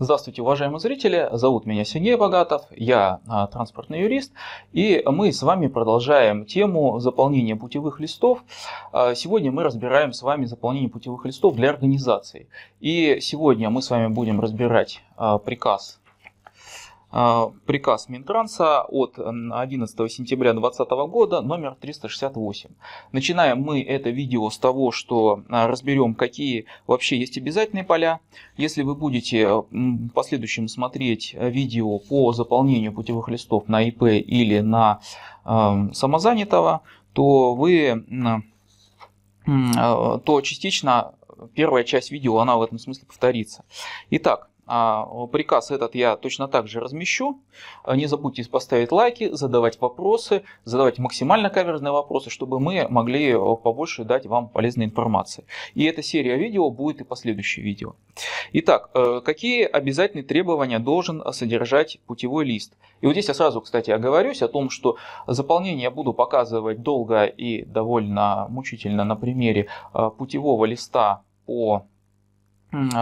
Здравствуйте, уважаемые зрители! Зовут меня Сергей Богатов, я а, транспортный юрист, и мы с вами продолжаем тему заполнения путевых листов. А, сегодня мы разбираем с вами заполнение путевых листов для организации. И сегодня мы с вами будем разбирать а, приказ приказ Минтранса от 11 сентября 2020 года номер 368. Начинаем мы это видео с того, что а, разберем, какие вообще есть обязательные поля. Если вы будете в последующем смотреть видео по заполнению путевых листов на ИП или на а, самозанятого, то вы то частично первая часть видео она в этом смысле повторится. Итак, а, приказ этот я точно так же размещу. А, не забудьте поставить лайки, задавать вопросы, задавать максимально каверзные вопросы, чтобы мы могли э, побольше дать вам полезной информации. И эта серия видео будет и последующее видео. Итак, э, какие обязательные требования должен содержать путевой лист? И вот здесь я сразу, кстати, оговорюсь о том, что заполнение я буду показывать долго и довольно мучительно на примере э, путевого листа по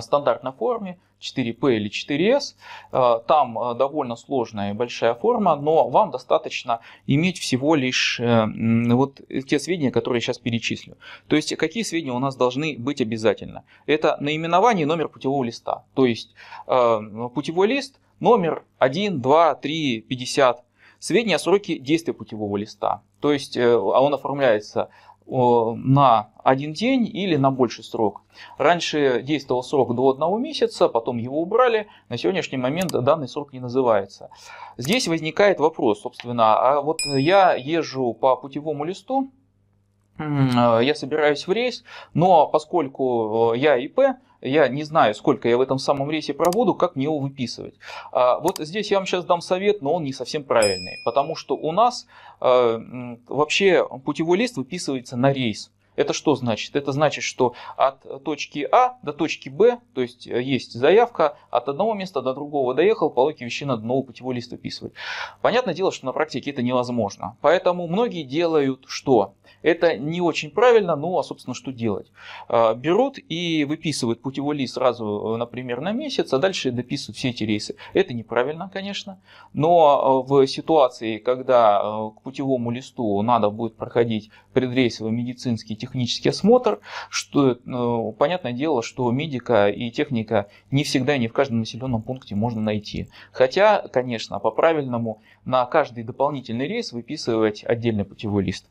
стандартной форме 4P или 4S. Э, там э, довольно сложная и большая форма, но вам достаточно иметь всего лишь э, вот те сведения, которые я сейчас перечислю. То есть какие сведения у нас должны быть обязательно? Это наименование и номер путевого листа. То есть путевой лист номер 1, 2, 3, 50. Сведения о сроке действия путевого листа. То есть он оформляется на один день или на больший срок. Раньше действовал срок до одного месяца, потом его убрали. На сегодняшний момент данный срок не называется. Здесь возникает вопрос, собственно, а вот я езжу по путевому листу, я собираюсь в рейс, но поскольку я ИП, я не знаю, сколько я в этом самом рейсе проводу, как мне его выписывать. А, вот здесь я вам сейчас дам совет, но он не совсем правильный, потому что у нас а, вообще путевой лист выписывается на рейс. Это что значит? Это значит, что от точки А до точки Б, то есть э, есть заявка, от одного места до другого доехал, по логике вещей надо новый путевой лист выписывать. Понятное дело, что на практике это невозможно. Поэтому многие делают что? Это не очень правильно, ну а собственно что делать? А, берут и выписывают путевой лист сразу, например, на месяц, а дальше дописывают все эти рейсы. Это неправильно, конечно, но в ситуации, когда э, к путевому листу надо будет проходить предрейсовый медицинский технический осмотр, что ну, понятное дело, что медика и техника не всегда и не в каждом населенном пункте можно найти. Хотя, конечно, по правильному на каждый дополнительный рейс выписывать отдельный путевой лист.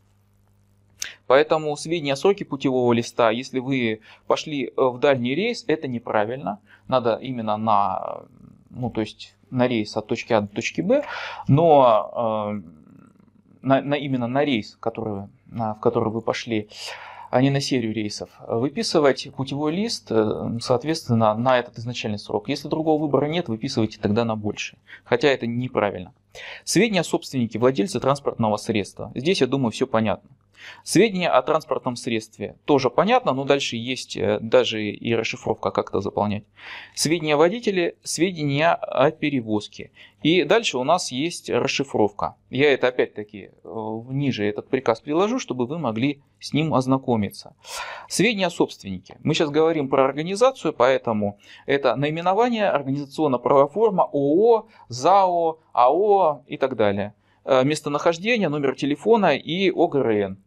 Поэтому сведения о сроке путевого листа, если вы пошли э, в дальний рейс, это неправильно. Надо именно на, ну, то есть на рейс от точки А до точки Б, но э, на, на, именно на рейс, который, на, в который вы пошли, а не на серию рейсов, выписывать путевой лист, э, соответственно, на этот изначальный срок. Если другого выбора нет, выписывайте тогда на больше. Хотя это неправильно. Сведения о собственнике, владельце транспортного средства. Здесь, я думаю, все понятно. Сведения о транспортном средстве тоже понятно, но дальше есть э, даже и расшифровка, как это заполнять. Сведения о водителе, сведения о перевозке. И дальше у нас есть расшифровка. Я это опять-таки э, ниже этот приказ приложу, чтобы вы могли с ним ознакомиться. Сведения о собственнике. Мы сейчас говорим про организацию, поэтому это наименование, организационно-правовая форма, ООО, ЗАО, АО и так далее. Э, местонахождение, номер телефона и ОГРН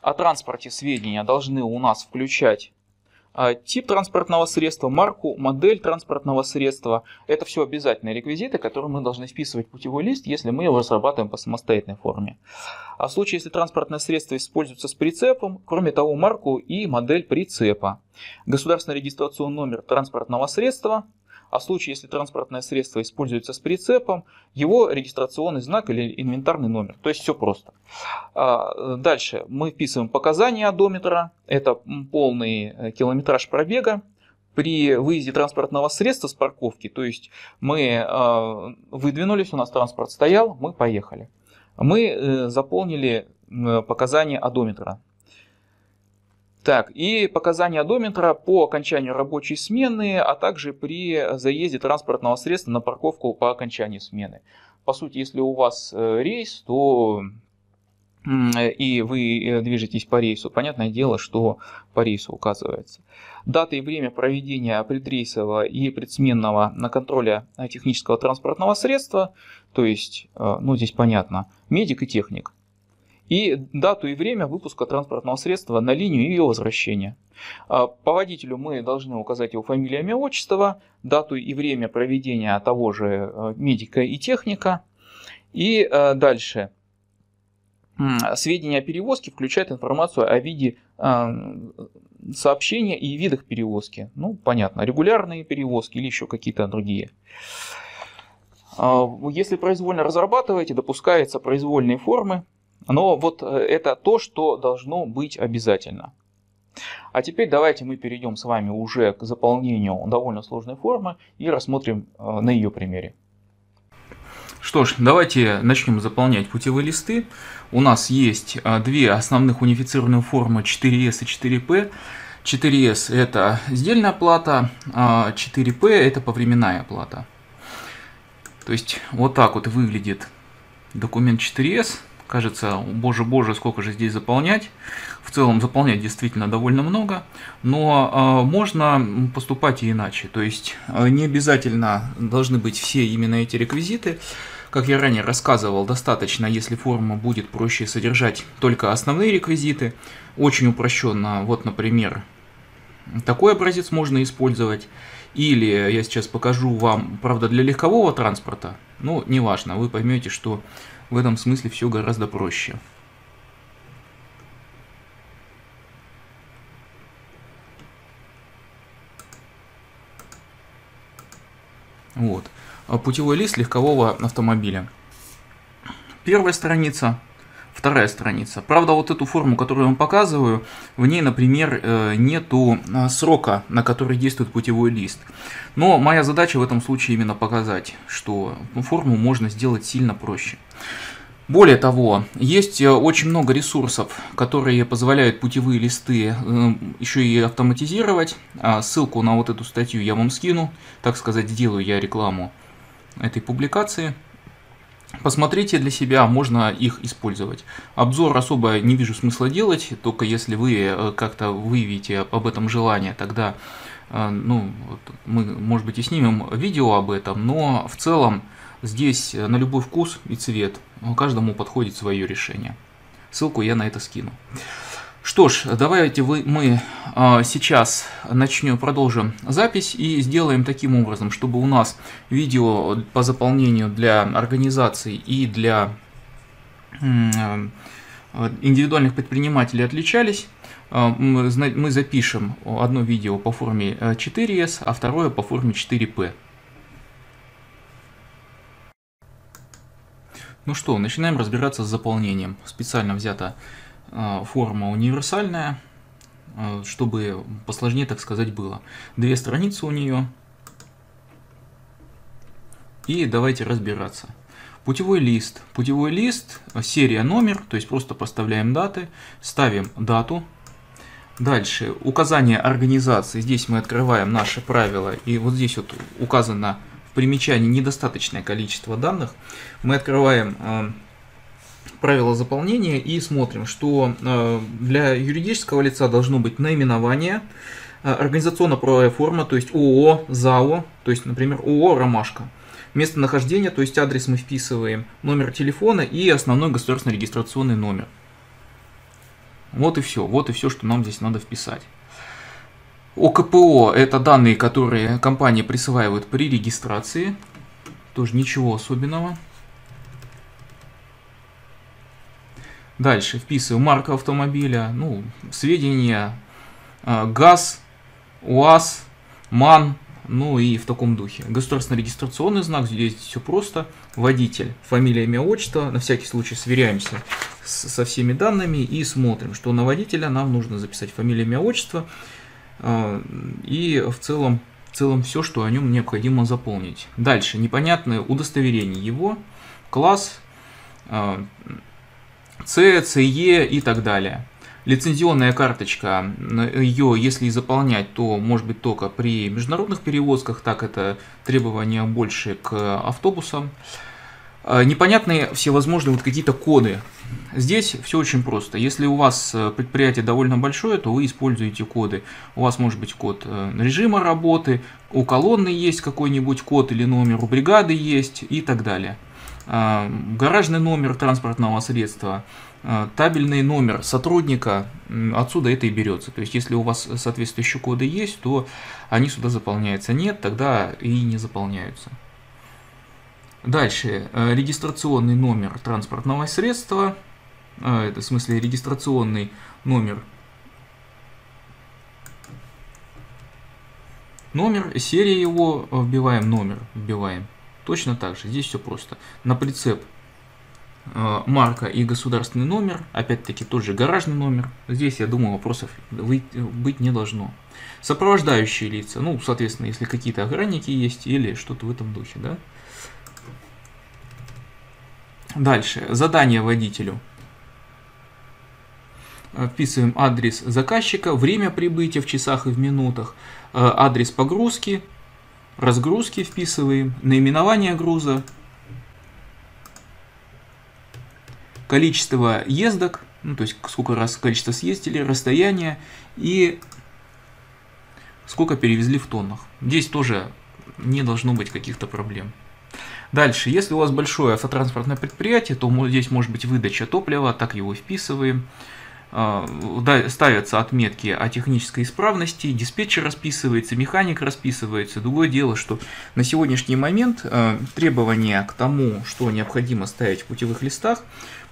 о транспорте сведения должны у нас включать а, тип транспортного средства, марку, модель транспортного средства. Это все обязательные реквизиты, которые мы должны вписывать в путевой лист, если мы его разрабатываем по самостоятельной форме. А в случае, если транспортное средство используется с прицепом, кроме того, марку и модель прицепа. Государственный регистрационный номер транспортного средства, а в случае, если транспортное средство используется с прицепом, его регистрационный знак или инвентарный номер. То есть все просто. А, дальше мы вписываем показания одометра. Это полный э, километраж пробега при выезде транспортного средства с парковки, то есть мы э, выдвинулись, у нас транспорт стоял, мы поехали. Мы э, заполнили показания одометра. Так, и показания одометра по окончанию рабочей смены, а также при заезде транспортного средства на парковку по окончании смены. По сути, если у вас э, рейс, то и вы э, движетесь по рейсу, понятное дело, что по рейсу указывается. Дата и время проведения предрейсового и предсменного на контроле технического транспортного средства, то есть, э, ну здесь понятно, медик и техник. И дату и время выпуска транспортного средства на линию и ее возвращения. А, по водителю мы должны указать его фамилию, имя, отчество, дату и время проведения того же э, медика и техника. И дальше сведения о перевозке включают информацию о виде а, сообщения и видах перевозки. Ну, понятно, регулярные перевозки или еще какие-то другие. А, если произвольно разрабатываете, допускаются произвольные формы, но вот э, это то, что должно быть обязательно. А теперь давайте мы перейдем с вами уже к заполнению довольно сложной формы и рассмотрим э, на ее примере. Что ж, давайте начнем заполнять путевые листы. У нас есть а, две основных унифицированные формы 4S и 4P. 4S это сдельная плата, а 4P это повременная плата. То есть вот так вот выглядит документ 4S. Кажется, боже боже, сколько же здесь заполнять. В целом заполнять действительно довольно много, но э, можно поступать и иначе. То есть э, не обязательно должны быть все именно эти реквизиты. Как я ранее рассказывал, достаточно, если форма будет проще содержать только основные реквизиты. Очень упрощенно, вот, например, такой образец можно использовать. Или я сейчас покажу вам, правда, для легкового транспорта, но неважно, вы поймете, что в этом смысле все гораздо проще. Вот. А путевой лист легкового автомобиля. Первая страница, вторая страница. Правда, вот эту форму, которую я вам показываю, в ней, например, э, нету а, срока, на который действует путевой лист. Но моя задача в этом случае именно показать, что форму можно сделать сильно проще. Более того, есть э, очень много ресурсов, которые позволяют путевые листы э, еще и автоматизировать. А ссылку на вот эту статью я вам скину, так сказать, сделаю я рекламу этой публикации. Посмотрите для себя, можно их использовать. Обзор особо не вижу смысла делать, только если вы э, как-то выявите об этом желание, тогда ну, мы, может быть, и снимем видео об этом, но в целом Здесь э, на любой вкус и цвет, каждому подходит свое решение. Ссылку я на это скину. Что ж, давайте вы, мы а, сейчас начнем, продолжим запись и сделаем таким образом, чтобы у нас видео по заполнению для организаций и для э, индивидуальных предпринимателей отличались. А, мы запишем одно видео по форме 4S, а второе по форме 4P. Ну что, начинаем разбираться с заполнением. Специально взята э, форма универсальная, э, чтобы посложнее, так сказать, было. Две страницы у нее. И давайте разбираться. Путевой лист. Путевой лист, серия, номер, то есть просто поставляем даты, ставим дату. Дальше указание организации. Здесь мы открываем наши правила, и вот здесь вот указано в примечании недостаточное количество данных, мы открываем правила заполнения и смотрим, что э, для юридического лица должно быть наименование, э, организационно-правовая форма, то есть ООО, ЗАО, то есть, например, ООО «Ромашка». Местонахождение, то есть адрес мы вписываем, номер телефона и основной государственный регистрационный номер. Вот и все, вот и все, что нам здесь надо вписать. ОКПО – это данные, которые компания присваивает при регистрации. Тоже ничего особенного. Дальше вписываю марку автомобиля, ну, сведения, а, ГАЗ, УАЗ, МАН, ну и в таком духе. Государственный регистрационный знак, здесь все просто. Водитель, фамилия, имя, отчество. На всякий случай сверяемся со всеми данными и смотрим, что на водителя нам нужно записать фамилия, имя, отчество. А, и в целом, в целом все, что о нем необходимо заполнить. Дальше, непонятное удостоверение его, класс, а, C, CE и так далее. Лицензионная карточка, ее если заполнять, то может быть только при международных перевозках, так это требования больше к автобусам. А, непонятные всевозможные вот какие-то коды, Здесь все очень просто. Если у вас э, предприятие довольно большое, то вы используете коды. У вас может быть код э, режима работы, у колонны есть какой-нибудь код или номер, у бригады есть и так далее. А, гаражный номер транспортного средства, а, табельный номер сотрудника, отсюда это и берется. То есть, если у вас соответствующие коды есть, то они сюда заполняются. Нет, тогда и не заполняются. Дальше, э, регистрационный номер транспортного средства, а, это в смысле регистрационный номер номер, серия его вбиваем, номер вбиваем. Точно так же, здесь все просто. На прицеп э, марка и государственный номер, опять-таки тот же гаражный номер. Здесь, я думаю, вопросов быть не должно. Сопровождающие лица, ну, соответственно, если какие-то охранники есть или что-то в этом духе, да. Дальше, задание водителю. Вписываем адрес заказчика, время прибытия в часах и в минутах, э, адрес погрузки, разгрузки вписываем, наименование груза, количество ездок, ну, то есть сколько раз количество съездили, расстояние и сколько перевезли в тоннах. Здесь тоже не должно быть каких-то проблем. Дальше, если у вас большое автотранспортное предприятие, то здесь может быть выдача топлива, так его вписываем. А, ставятся отметки о технической исправности, диспетчер расписывается, механик расписывается. Другое дело, что на сегодняшний момент а, требования к тому, что необходимо ставить в путевых листах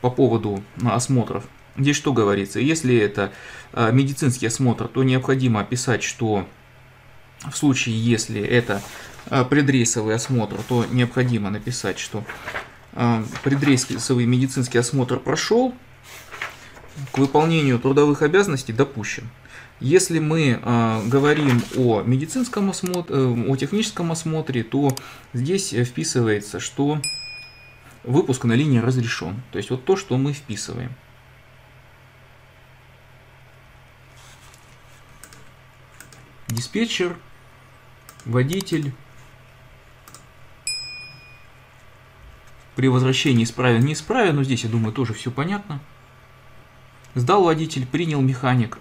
по поводу а, осмотров, здесь что говорится? Если это медицинский осмотр, то необходимо описать, что в случае, если это предрейсовый осмотр, то необходимо написать, что предрейсовый медицинский осмотр прошел, к выполнению трудовых обязанностей допущен. Если мы э, говорим о медицинском осмотре, э, о техническом осмотре, то здесь вписывается, что выпуск на линии разрешен. То есть вот то, что мы вписываем. Диспетчер, водитель. При возвращении исправен, не исправен, но здесь, я думаю, тоже все понятно. Сдал водитель, принял механик.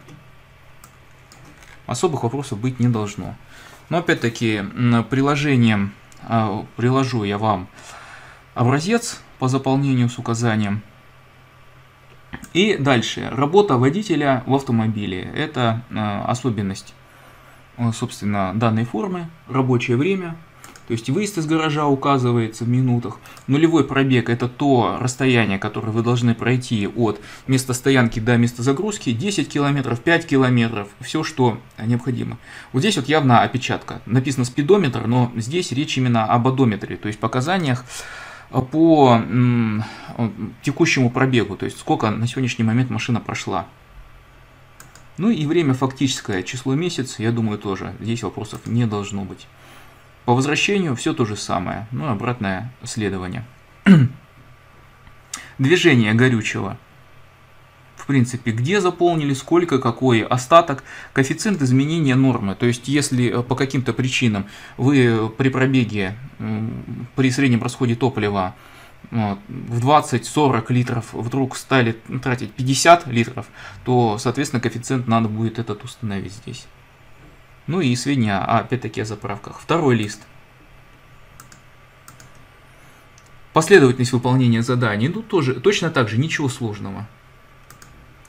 Особых вопросов быть не должно. Но опять-таки приложением а, приложу я вам образец по заполнению с указанием. И дальше. Работа водителя в автомобиле. Это а, особенность, собственно, данной формы. Рабочее время то есть выезд из гаража указывается в минутах. Нулевой пробег это то расстояние, которое вы должны пройти от места стоянки до места загрузки. 10 километров, 5 километров, все, что необходимо. Вот здесь вот явно опечатка. Написано спидометр, но здесь речь именно об одометре, то есть показаниях по текущему пробегу, то есть сколько на сегодняшний момент машина прошла. Ну и время фактическое, число месяц, я думаю тоже, здесь вопросов не должно быть. По возвращению все то же самое, ну обратное следование. Движение горючего. В принципе, где заполнили, сколько, какой остаток, коэффициент изменения нормы. То есть, если э, по каким-то причинам вы при пробеге, при среднем расходе топлива в 20-40 литров вдруг стали тратить 50 литров, то, соответственно, коэффициент надо будет этот установить здесь. Ну и свинья, а опять-таки о заправках. Второй лист. Последовательность выполнения заданий. Ну, тоже точно так же, ничего сложного.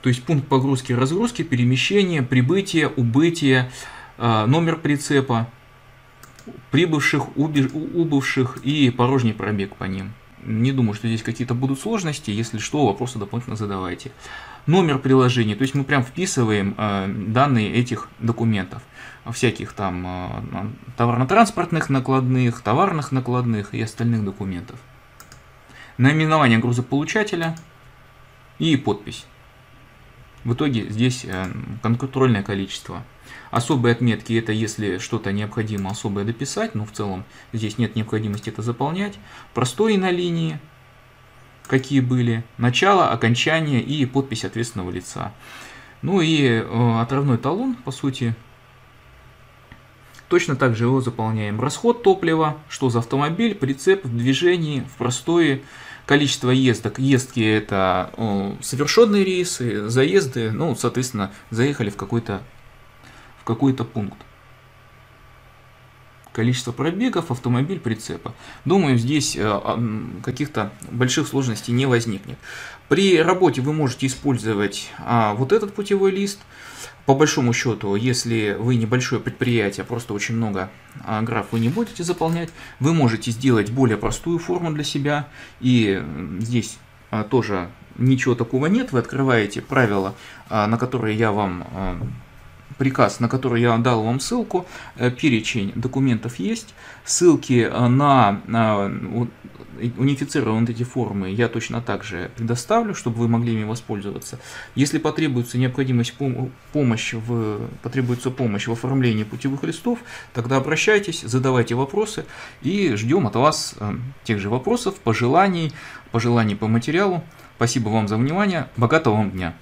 То есть пункт погрузки, разгрузки, перемещения, прибытия, убытия, а, номер прицепа, прибывших, убывших и порожний пробег по ним. Не думаю, что здесь какие-то будут сложности. Если что, вопросы дополнительно задавайте. Номер приложения, то есть мы прям вписываем э, данные этих документов всяких там э, товарно-транспортных накладных, товарных накладных и остальных документов. Наименование грузополучателя и подпись. В итоге здесь э, контрольное количество. Особые отметки это если что-то необходимо особое дописать, но в целом здесь нет необходимости это заполнять. Простой на линии, какие были, начало, окончание и подпись ответственного лица. Ну и э, отравной талон, по сути, Точно так же его заполняем. Расход топлива, что за автомобиль, прицеп в движении, в простое количество ездок. Ездки это о, совершенные рейсы, заезды, ну, соответственно, заехали в какой-то в какой-то пункт. Количество пробегов, автомобиль, прицепа. Думаю, здесь э, каких-то больших сложностей не возникнет. При работе вы можете использовать а, вот этот путевой лист. По большому счету, если вы небольшое предприятие, просто очень много а, граф вы не будете заполнять, вы можете сделать более простую форму для себя. И здесь а, тоже ничего такого нет. Вы открываете правила, а, на которые я вам приказ, на который я дал вам ссылку, э, перечень документов есть, ссылки э, на, на унифицированные эти формы я точно так же предоставлю, чтобы вы могли ими воспользоваться. Если потребуется необходимость пом помощи в, потребуется помощь в оформлении путевых листов, тогда обращайтесь, задавайте вопросы и ждем от вас э, тех же вопросов, пожеланий, пожеланий по материалу. Спасибо вам за внимание, богатого вам дня!